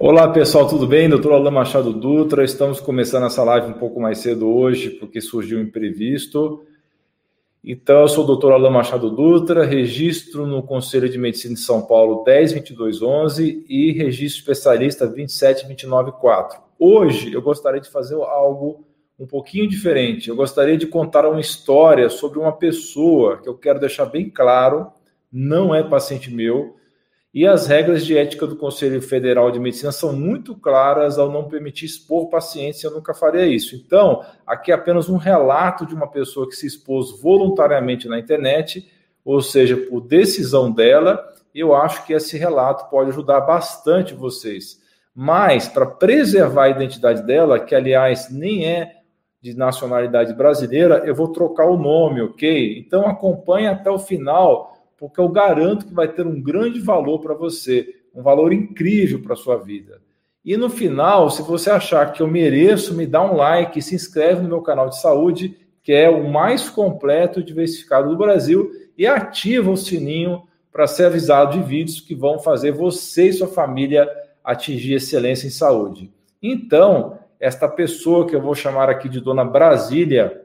Olá pessoal, tudo bem? Doutor Alain Machado Dutra, estamos começando essa live um pouco mais cedo hoje, porque surgiu um imprevisto. Então, eu sou o doutor Alain Machado Dutra, registro no Conselho de Medicina de São Paulo 102211 e registro especialista 27294. Hoje eu gostaria de fazer algo um pouquinho diferente. Eu gostaria de contar uma história sobre uma pessoa que eu quero deixar bem claro, não é paciente meu, e as regras de ética do Conselho Federal de Medicina são muito claras ao não permitir expor pacientes, eu nunca faria isso. Então, aqui é apenas um relato de uma pessoa que se expôs voluntariamente na internet, ou seja, por decisão dela. Eu acho que esse relato pode ajudar bastante vocês. Mas, para preservar a identidade dela, que aliás nem é de nacionalidade brasileira, eu vou trocar o nome, ok? Então acompanhe até o final porque eu garanto que vai ter um grande valor para você, um valor incrível para a sua vida. E no final, se você achar que eu mereço, me dá um like, se inscreve no meu canal de saúde, que é o mais completo e diversificado do Brasil, e ativa o sininho para ser avisado de vídeos que vão fazer você e sua família atingir excelência em saúde. Então, esta pessoa que eu vou chamar aqui de Dona Brasília,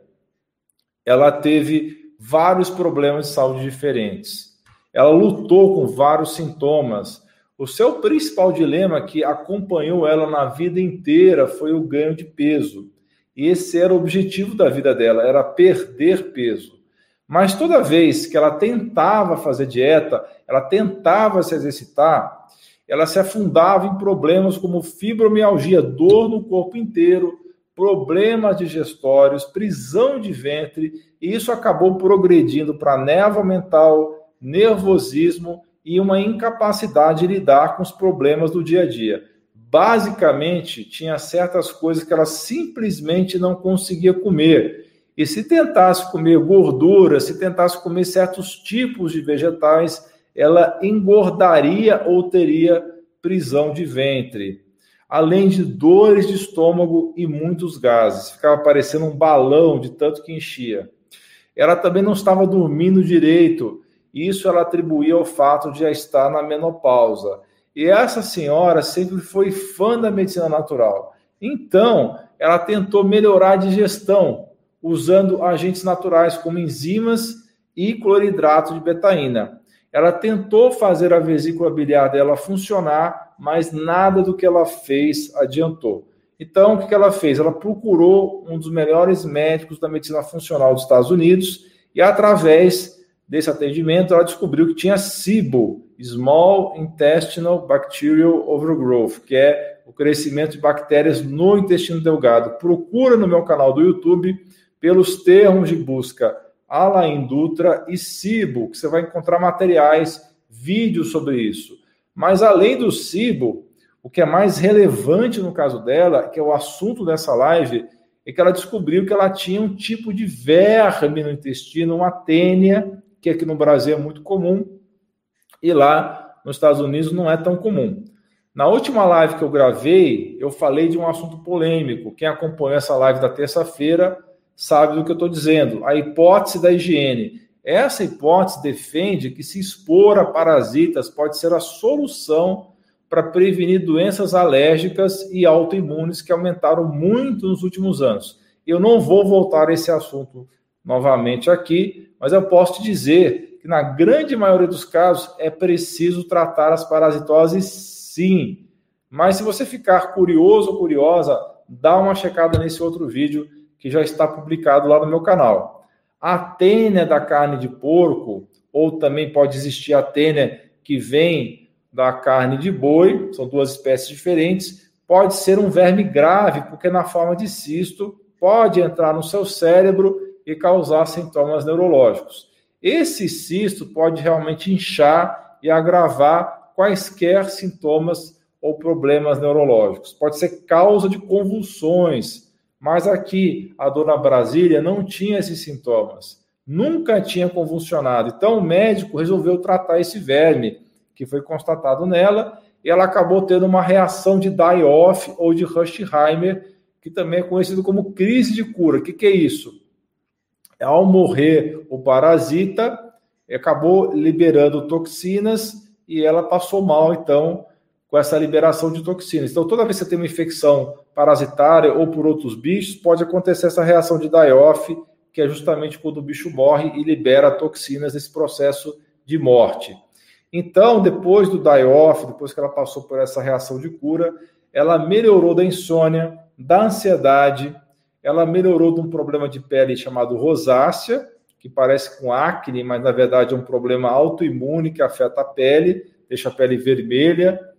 ela teve vários problemas de saúde diferentes. Ela lutou com vários sintomas. O seu principal dilema que acompanhou ela na vida inteira foi o ganho de peso. E esse era o objetivo da vida dela, era perder peso. Mas toda vez que ela tentava fazer dieta, ela tentava se exercitar, ela se afundava em problemas como fibromialgia, dor no corpo inteiro, problemas digestórios, prisão de ventre, e isso acabou progredindo para névoa mental, nervosismo e uma incapacidade de lidar com os problemas do dia a dia. Basicamente, tinha certas coisas que ela simplesmente não conseguia comer. E se tentasse comer gordura, se tentasse comer certos tipos de vegetais, ela engordaria ou teria prisão de ventre além de dores de estômago e muitos gases. Ficava parecendo um balão de tanto que enchia. Ela também não estava dormindo direito. Isso ela atribuía ao fato de já estar na menopausa. E essa senhora sempre foi fã da medicina natural. Então, ela tentou melhorar a digestão usando agentes naturais como enzimas e cloridrato de betaína. Ela tentou fazer a vesícula biliar dela funcionar mas nada do que ela fez adiantou. Então, o que ela fez? Ela procurou um dos melhores médicos da medicina funcional dos Estados Unidos e, através desse atendimento, ela descobriu que tinha SIBO, Small Intestinal Bacterial Overgrowth, que é o crescimento de bactérias no intestino delgado. Procura no meu canal do YouTube pelos termos de busca Alain Dutra e SIBO, que você vai encontrar materiais, vídeos sobre isso. Mas além do SIBO, o que é mais relevante no caso dela, que é o assunto dessa live, é que ela descobriu que ela tinha um tipo de verme no intestino, uma tênia, que aqui no Brasil é muito comum, e lá nos Estados Unidos não é tão comum. Na última live que eu gravei, eu falei de um assunto polêmico. Quem acompanhou essa live da terça-feira sabe do que eu estou dizendo. A hipótese da higiene. Essa hipótese defende que se expor a parasitas pode ser a solução para prevenir doenças alérgicas e autoimunes que aumentaram muito nos últimos anos. Eu não vou voltar a esse assunto novamente aqui, mas eu posso te dizer que na grande maioria dos casos é preciso tratar as parasitoses sim. Mas se você ficar curioso ou curiosa, dá uma checada nesse outro vídeo que já está publicado lá no meu canal. A tênia da carne de porco, ou também pode existir a tênia que vem da carne de boi, são duas espécies diferentes, pode ser um verme grave, porque na forma de cisto pode entrar no seu cérebro e causar sintomas neurológicos. Esse cisto pode realmente inchar e agravar quaisquer sintomas ou problemas neurológicos. Pode ser causa de convulsões, mas aqui a dona Brasília não tinha esses sintomas, nunca tinha convulsionado. Então o médico resolveu tratar esse verme que foi constatado nela e ela acabou tendo uma reação de die-off ou de Rushheimer, que também é conhecido como crise de cura. O que, que é isso? Ao morrer o parasita, acabou liberando toxinas e ela passou mal, então, com essa liberação de toxinas. Então, toda vez que você tem uma infecção parasitária ou por outros bichos, pode acontecer essa reação de die-off, que é justamente quando o bicho morre e libera toxinas nesse processo de morte. Então, depois do die-off, depois que ela passou por essa reação de cura, ela melhorou da insônia, da ansiedade, ela melhorou de um problema de pele chamado rosácea, que parece com acne, mas na verdade é um problema autoimune que afeta a pele, deixa a pele vermelha.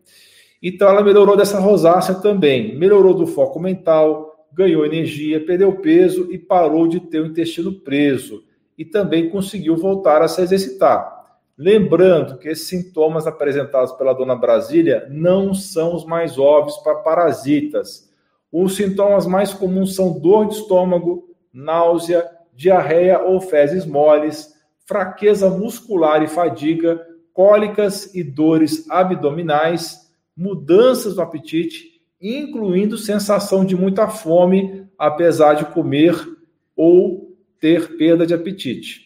Então ela melhorou dessa rosácea também, melhorou do foco mental, ganhou energia, perdeu peso e parou de ter o intestino preso. E também conseguiu voltar a se exercitar. Lembrando que esses sintomas apresentados pela dona Brasília não são os mais óbvios para parasitas. Os sintomas mais comuns são dor de estômago, náusea, diarreia ou fezes moles, fraqueza muscular e fadiga, cólicas e dores abdominais, mudanças no apetite, incluindo sensação de muita fome, apesar de comer ou ter perda de apetite.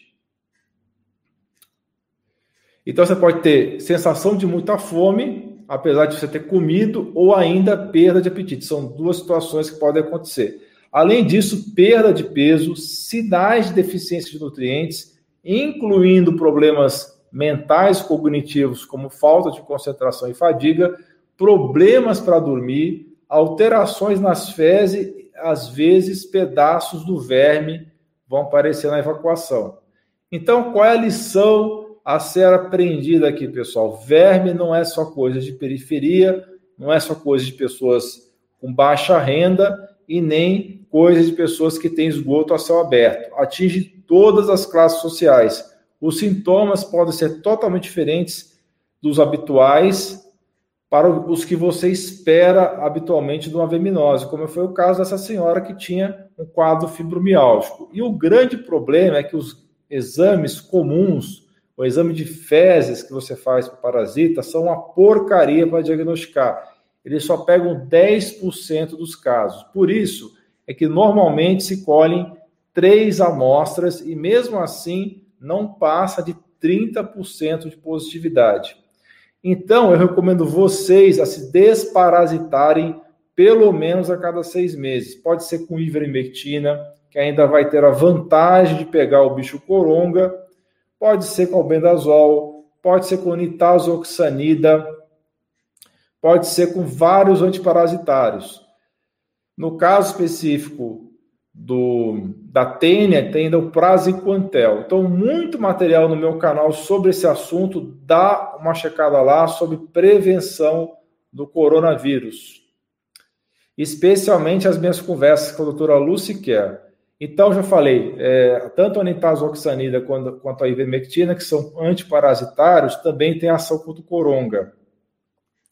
Então você pode ter sensação de muita fome, apesar de você ter comido, ou ainda perda de apetite. São duas situações que podem acontecer. Além disso, perda de peso, sinais de deficiência de nutrientes, incluindo problemas mentais cognitivos, como falta de concentração e fadiga, problemas para dormir, alterações nas fezes, às vezes pedaços do verme vão aparecer na evacuação. Então, qual é a lição a ser aprendida aqui, pessoal. Verme não é só coisa de periferia, não é só coisa de pessoas com baixa renda e nem coisa de pessoas que têm esgoto a céu aberto. Atinge todas as classes sociais. Os sintomas podem ser totalmente diferentes dos habituais para os que você espera habitualmente de uma verminose, como foi o caso dessa senhora que tinha um quadro fibromiálgico. E o grande problema é que os exames comuns o exame de fezes que você faz para parasita são uma porcaria para diagnosticar. Eles só pegam 10% dos casos. Por isso é que normalmente se colhem três amostras e mesmo assim não passa de 30% de positividade. Então, eu recomendo vocês a se desparasitarem pelo menos a cada seis meses. Pode ser com ivermectina, que ainda vai ter a vantagem de pegar o bicho coronga, Pode ser com albendazol, pode ser com nitazoxanida, pode ser com vários antiparasitários. No caso específico do, da tênia, tem ainda o praziquantel. Então, muito material no meu canal sobre esse assunto. Dá uma checada lá sobre prevenção do coronavírus. Especialmente as minhas conversas com a doutora Lucy Kerr. Então, já falei, é, tanto a nitazoxanida quanto, quanto, a ivermectina, que são antiparasitários, também tem ação contra o coronga.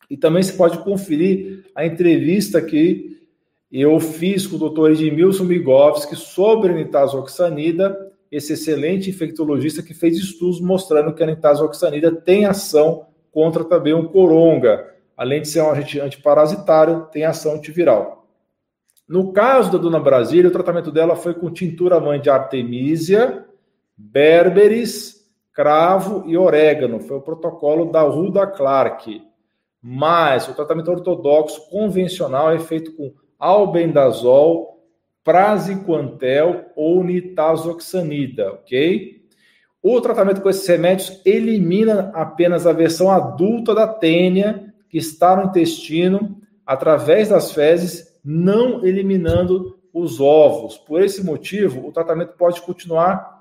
E também você pode conferir a entrevista que eu fiz com o doutor Edmilson Migovski sobre a nitazoxanida, esse excelente infectologista que fez estudos mostrando que a nitazoxanida tem ação contra também o coronga. Além de ser um agente antiparasitário, tem ação antiviral. No caso da Dona Brasília, o tratamento dela foi com tintura mãe de artemisia, berberis, cravo e orégano. Foi o protocolo da Ruda Clark. Mas o tratamento ortodoxo convencional é feito com albendazol, praziquantel ou nitazoxanida, ok? O tratamento com esses remédios elimina apenas a versão adulta da tênia que está no intestino através das fezes não eliminando os ovos. Por esse motivo, o tratamento pode continuar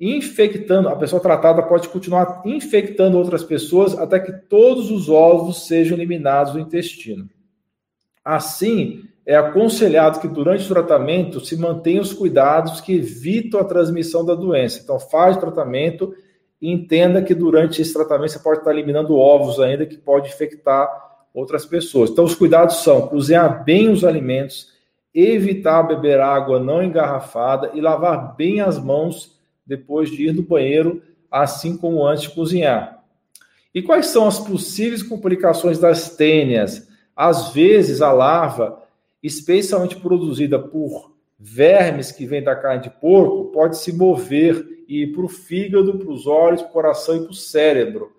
infectando, a pessoa tratada pode continuar infectando outras pessoas até que todos os ovos sejam eliminados do intestino. Assim, é aconselhado que durante o tratamento se mantenha os cuidados que evitam a transmissão da doença. Então, faz o tratamento e entenda que durante esse tratamento você pode estar eliminando ovos ainda que pode infectar outras pessoas. Então, os cuidados são cozinhar bem os alimentos, evitar beber água não engarrafada e lavar bem as mãos depois de ir no banheiro, assim como antes de cozinhar. E quais são as possíveis complicações das tênias? Às vezes, a larva, especialmente produzida por vermes que vêm da carne de porco, pode se mover e ir para o fígado, para os olhos, para o coração e para o cérebro.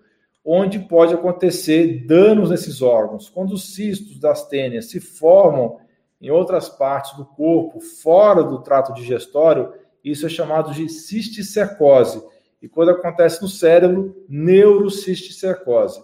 onde pode acontecer danos nesses órgãos. Quando os cistos das tênias se formam em outras partes do corpo, fora do trato digestório, isso é chamado de cisticercose. E quando acontece no cérebro, neurocisticercose.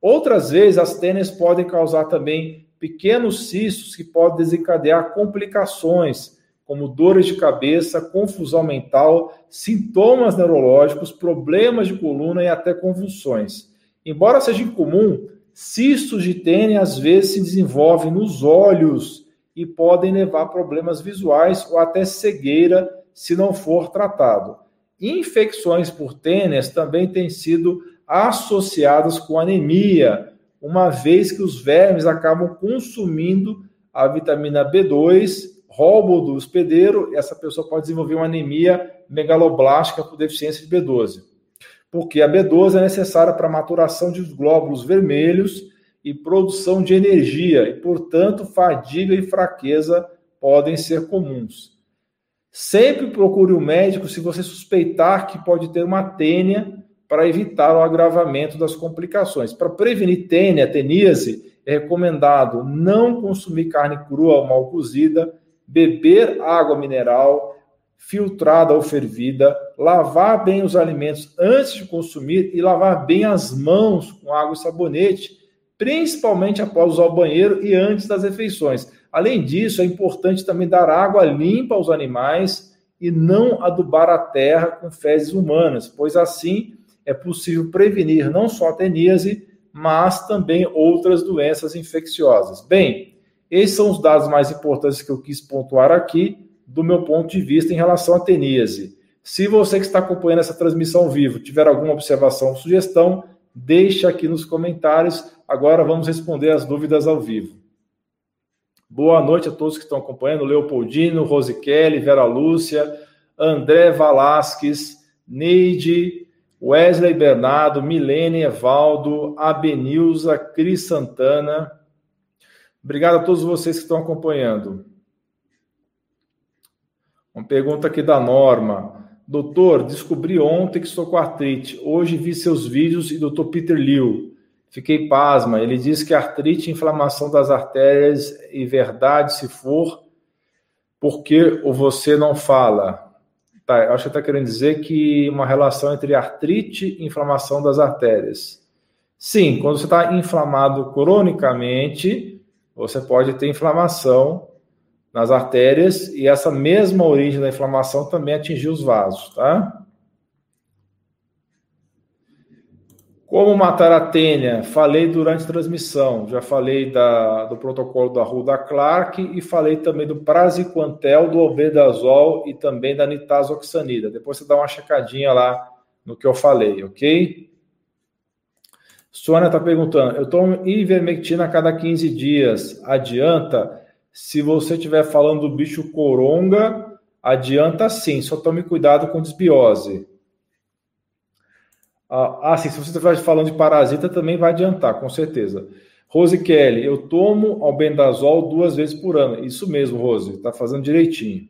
Outras vezes, as tênias podem causar também pequenos cistos que podem desencadear complicações, como dores de cabeça, confusão mental, sintomas neurológicos, problemas de coluna e até convulsões. Embora seja incomum, cistos de tênia às vezes se desenvolvem nos olhos e podem levar a problemas visuais ou até cegueira se não for tratado. Infecções por tênis também têm sido associadas com anemia, uma vez que os vermes acabam consumindo a vitamina B2, roubam do hospedeiro, e essa pessoa pode desenvolver uma anemia megaloblástica por deficiência de B12. Porque a B12 é necessária para a maturação de glóbulos vermelhos e produção de energia, e, portanto, fadiga e fraqueza podem ser comuns. Sempre procure o um médico se você suspeitar que pode ter uma tênia para evitar o agravamento das complicações. Para prevenir tênia, teníase, é recomendado não consumir carne crua ou mal cozida, beber água mineral, filtrada ou fervida, lavar bem os alimentos antes de consumir e lavar bem as mãos com água e sabonete, principalmente após usar o banheiro e antes das refeições. Além disso, é importante também dar água limpa aos animais e não adubar a terra com fezes humanas, pois assim é possível prevenir não só a teníase, mas também outras doenças infecciosas. Bem, esses são os dados mais importantes que eu quis pontuar aqui, do meu ponto de vista, em relação à teníase. Se você que está acompanhando essa transmissão vivo tiver alguma observação ou sugestão, deixe aqui nos comentários. Agora vamos responder as dúvidas ao vivo. Boa noite a todos que estão acompanhando: Leopoldino, Rose Kelly, Vera Lúcia, André Valasques, Neide, Wesley Bernardo, Milene Evaldo, Abenilza, Cris Santana. Obrigado a todos vocês que estão acompanhando. Uma pergunta aqui da Norma. Doutor, descobri ontem que estou com artrite. Hoje vi seus vídeos e doutor Peter Liu. Fiquei pasma. Ele diz que artrite é inflamação das artérias e verdade se for, porque o você não fala. Tá, acho que está querendo dizer que uma relação entre artrite e inflamação das artérias. Sim, quando você está inflamado cronicamente, você pode ter inflamação nas artérias e essa mesma origem da inflamação também atingiu os vasos, tá? Como matar a tênia? Falei durante a transmissão. Já falei da, do protocolo da Ruda Clark e falei também do praziquantel, do obedazol e também da nitazoxanida. Depois você dá uma checadinha lá no que eu falei, ok? Sônia está perguntando: eu tomo ivermectina a cada 15 dias. Adianta? Se você estiver falando do bicho coronga, adianta sim, só tome cuidado com desbiose. Ah, ah sim, se você estiver falando de parasita, também vai adiantar, com certeza. Rose Kelly, eu tomo albendazol duas vezes por ano. Isso mesmo, Rose, está fazendo direitinho.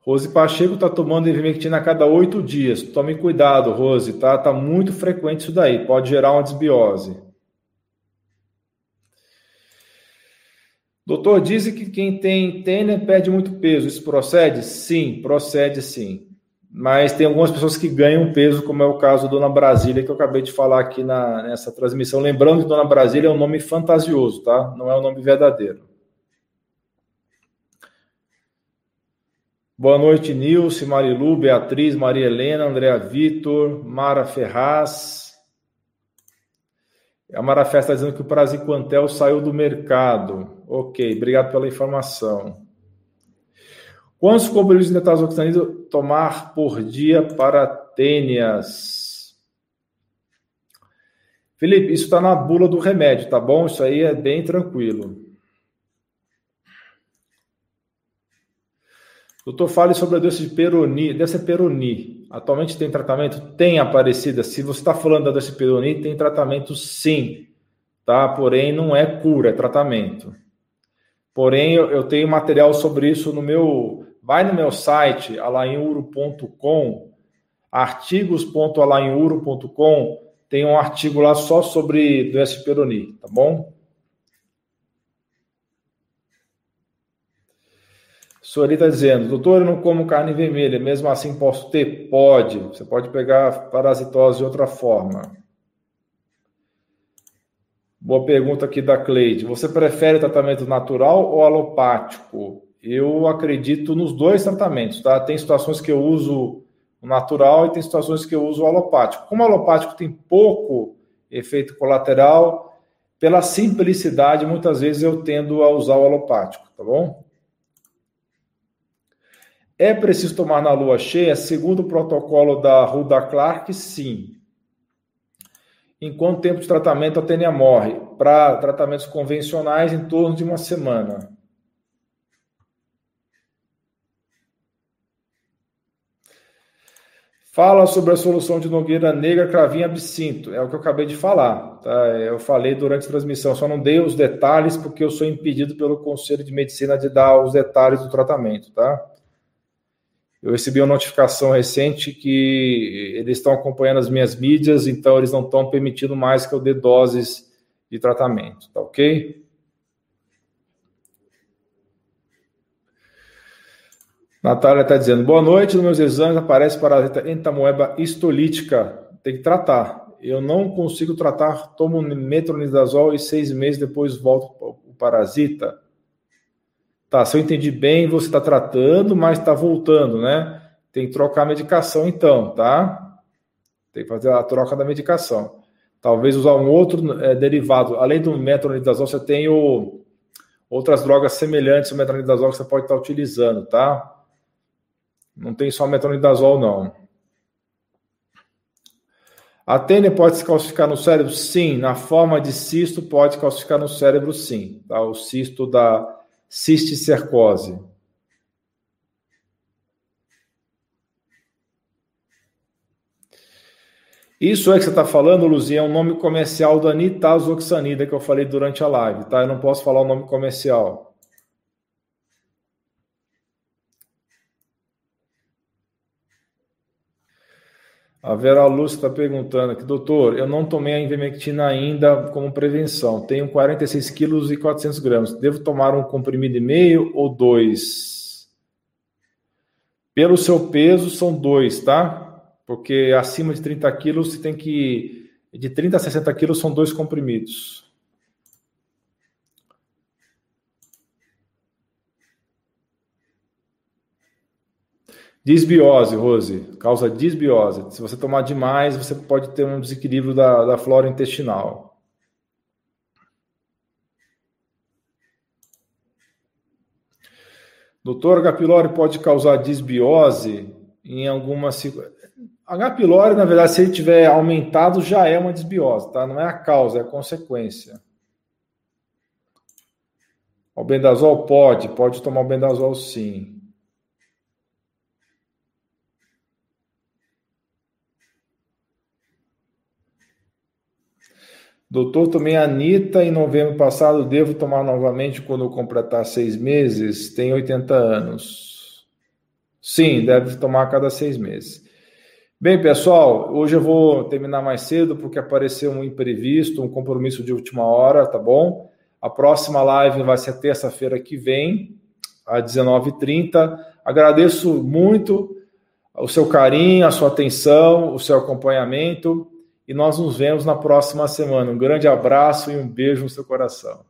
Rose Pacheco está tomando ivermectina a cada oito dias. Tome cuidado, Rose, tá? Tá muito frequente isso daí. Pode gerar uma desbiose. Doutor, dizem que quem tem tênis perde muito peso. Isso procede? Sim, procede sim. Mas tem algumas pessoas que ganham peso, como é o caso Dona Brasília, que eu acabei de falar aqui na, nessa transmissão. Lembrando que Dona Brasília é um nome fantasioso, tá? Não é um nome verdadeiro. Boa noite, Nilce, Marilu, Beatriz, Maria Helena, Andréa Vitor, Mara Ferraz. A Marafé está dizendo que o Praziquantel saiu do mercado. Ok, obrigado pela informação. Quantos comprimidos de netazoxanida tomar por dia para tênias? Felipe, isso está na bula do remédio, tá bom? Isso aí é bem tranquilo. Doutor, fale sobre a doença de Peroni. Deve ser Peroni. Atualmente tem tratamento? Tem aparecida. Se você está falando da doença de Peroni, tem tratamento sim. Tá? Porém, não é cura, é tratamento. Porém, eu, eu tenho material sobre isso no meu. Vai no meu site, alainuro.com. artigos.alainuro.com tem um artigo lá só sobre doença Peroni, tá bom? Sueli está dizendo, doutor, eu não como carne vermelha, mesmo assim posso ter? Pode. Você pode pegar parasitose de outra forma. Boa pergunta aqui da Cleide. Você prefere tratamento natural ou alopático? Eu acredito nos dois tratamentos, tá? Tem situações que eu uso natural e tem situações que eu uso alopático. Como o alopático tem pouco efeito colateral, pela simplicidade, muitas vezes eu tendo a usar o alopático, tá bom? É preciso tomar na lua cheia? Segundo o protocolo da Ruda Clark, sim. Em quanto tempo de tratamento a tênia morre? Para tratamentos convencionais, em torno de uma semana. Fala sobre a solução de Nogueira Negra, Cravinha Absinto. É o que eu acabei de falar. Tá? Eu falei durante a transmissão, só não dei os detalhes porque eu sou impedido pelo Conselho de Medicina de dar os detalhes do tratamento, tá? Eu recebi uma notificação recente que eles estão acompanhando as minhas mídias, então eles não estão permitindo mais que eu dê doses de tratamento, tá ok? Natália está dizendo, boa noite, nos meus exames aparece parasita entamoeba histolítica, tem que tratar. Eu não consigo tratar, tomo metronidazol e seis meses depois volto o parasita. Tá, se eu entendi bem, você está tratando, mas está voltando, né? Tem que trocar a medicação então, tá? Tem que fazer a troca da medicação. Talvez usar um outro é, derivado. Além do metronidazol, você tem o, outras drogas semelhantes ao metronidazol que você pode estar utilizando, tá? Não tem só metronidazol, não. A tênia pode se calcificar no cérebro? Sim. Na forma de cisto, pode calcificar no cérebro, sim. Tá? O cisto da cisticercose. Isso é que você está falando, Luzinha, é um nome comercial da nitazoxanida que eu falei durante a live, tá? Eu não posso falar o nome comercial. A Vera Lúcia está perguntando aqui, doutor, eu não tomei a invermectina ainda como prevenção. Tenho 46 quilos e 400 gramas. Devo tomar um comprimido e meio ou dois? Pelo seu peso, são dois, tá? Porque acima de 30 quilos, você tem que... De 30 a 60 quilos, são dois comprimidos. Disbiose, Rose, causa disbiose. Se você tomar demais, você pode ter um desequilíbrio da, da flora intestinal. Doutor, H. pylori pode causar disbiose em alguma. H. pylori, na verdade, se ele tiver aumentado, já é uma disbiose, tá? Não é a causa, é a consequência. O bendazol pode, pode tomar o bendazol sim. Doutor, tomei Anitta em novembro passado, devo tomar novamente quando eu completar seis meses? Tenho 80 anos. Sim, deve tomar a cada seis meses. Bem, pessoal, hoje eu vou terminar mais cedo porque apareceu um imprevisto, um compromisso de última hora, tá bom? A próxima live vai ser terça-feira que vem, às 19h30. Agradeço muito o seu carinho, a sua atenção, o seu acompanhamento e nós nos vemos na próxima semana. Um grande abraço e um beijo no seu coração.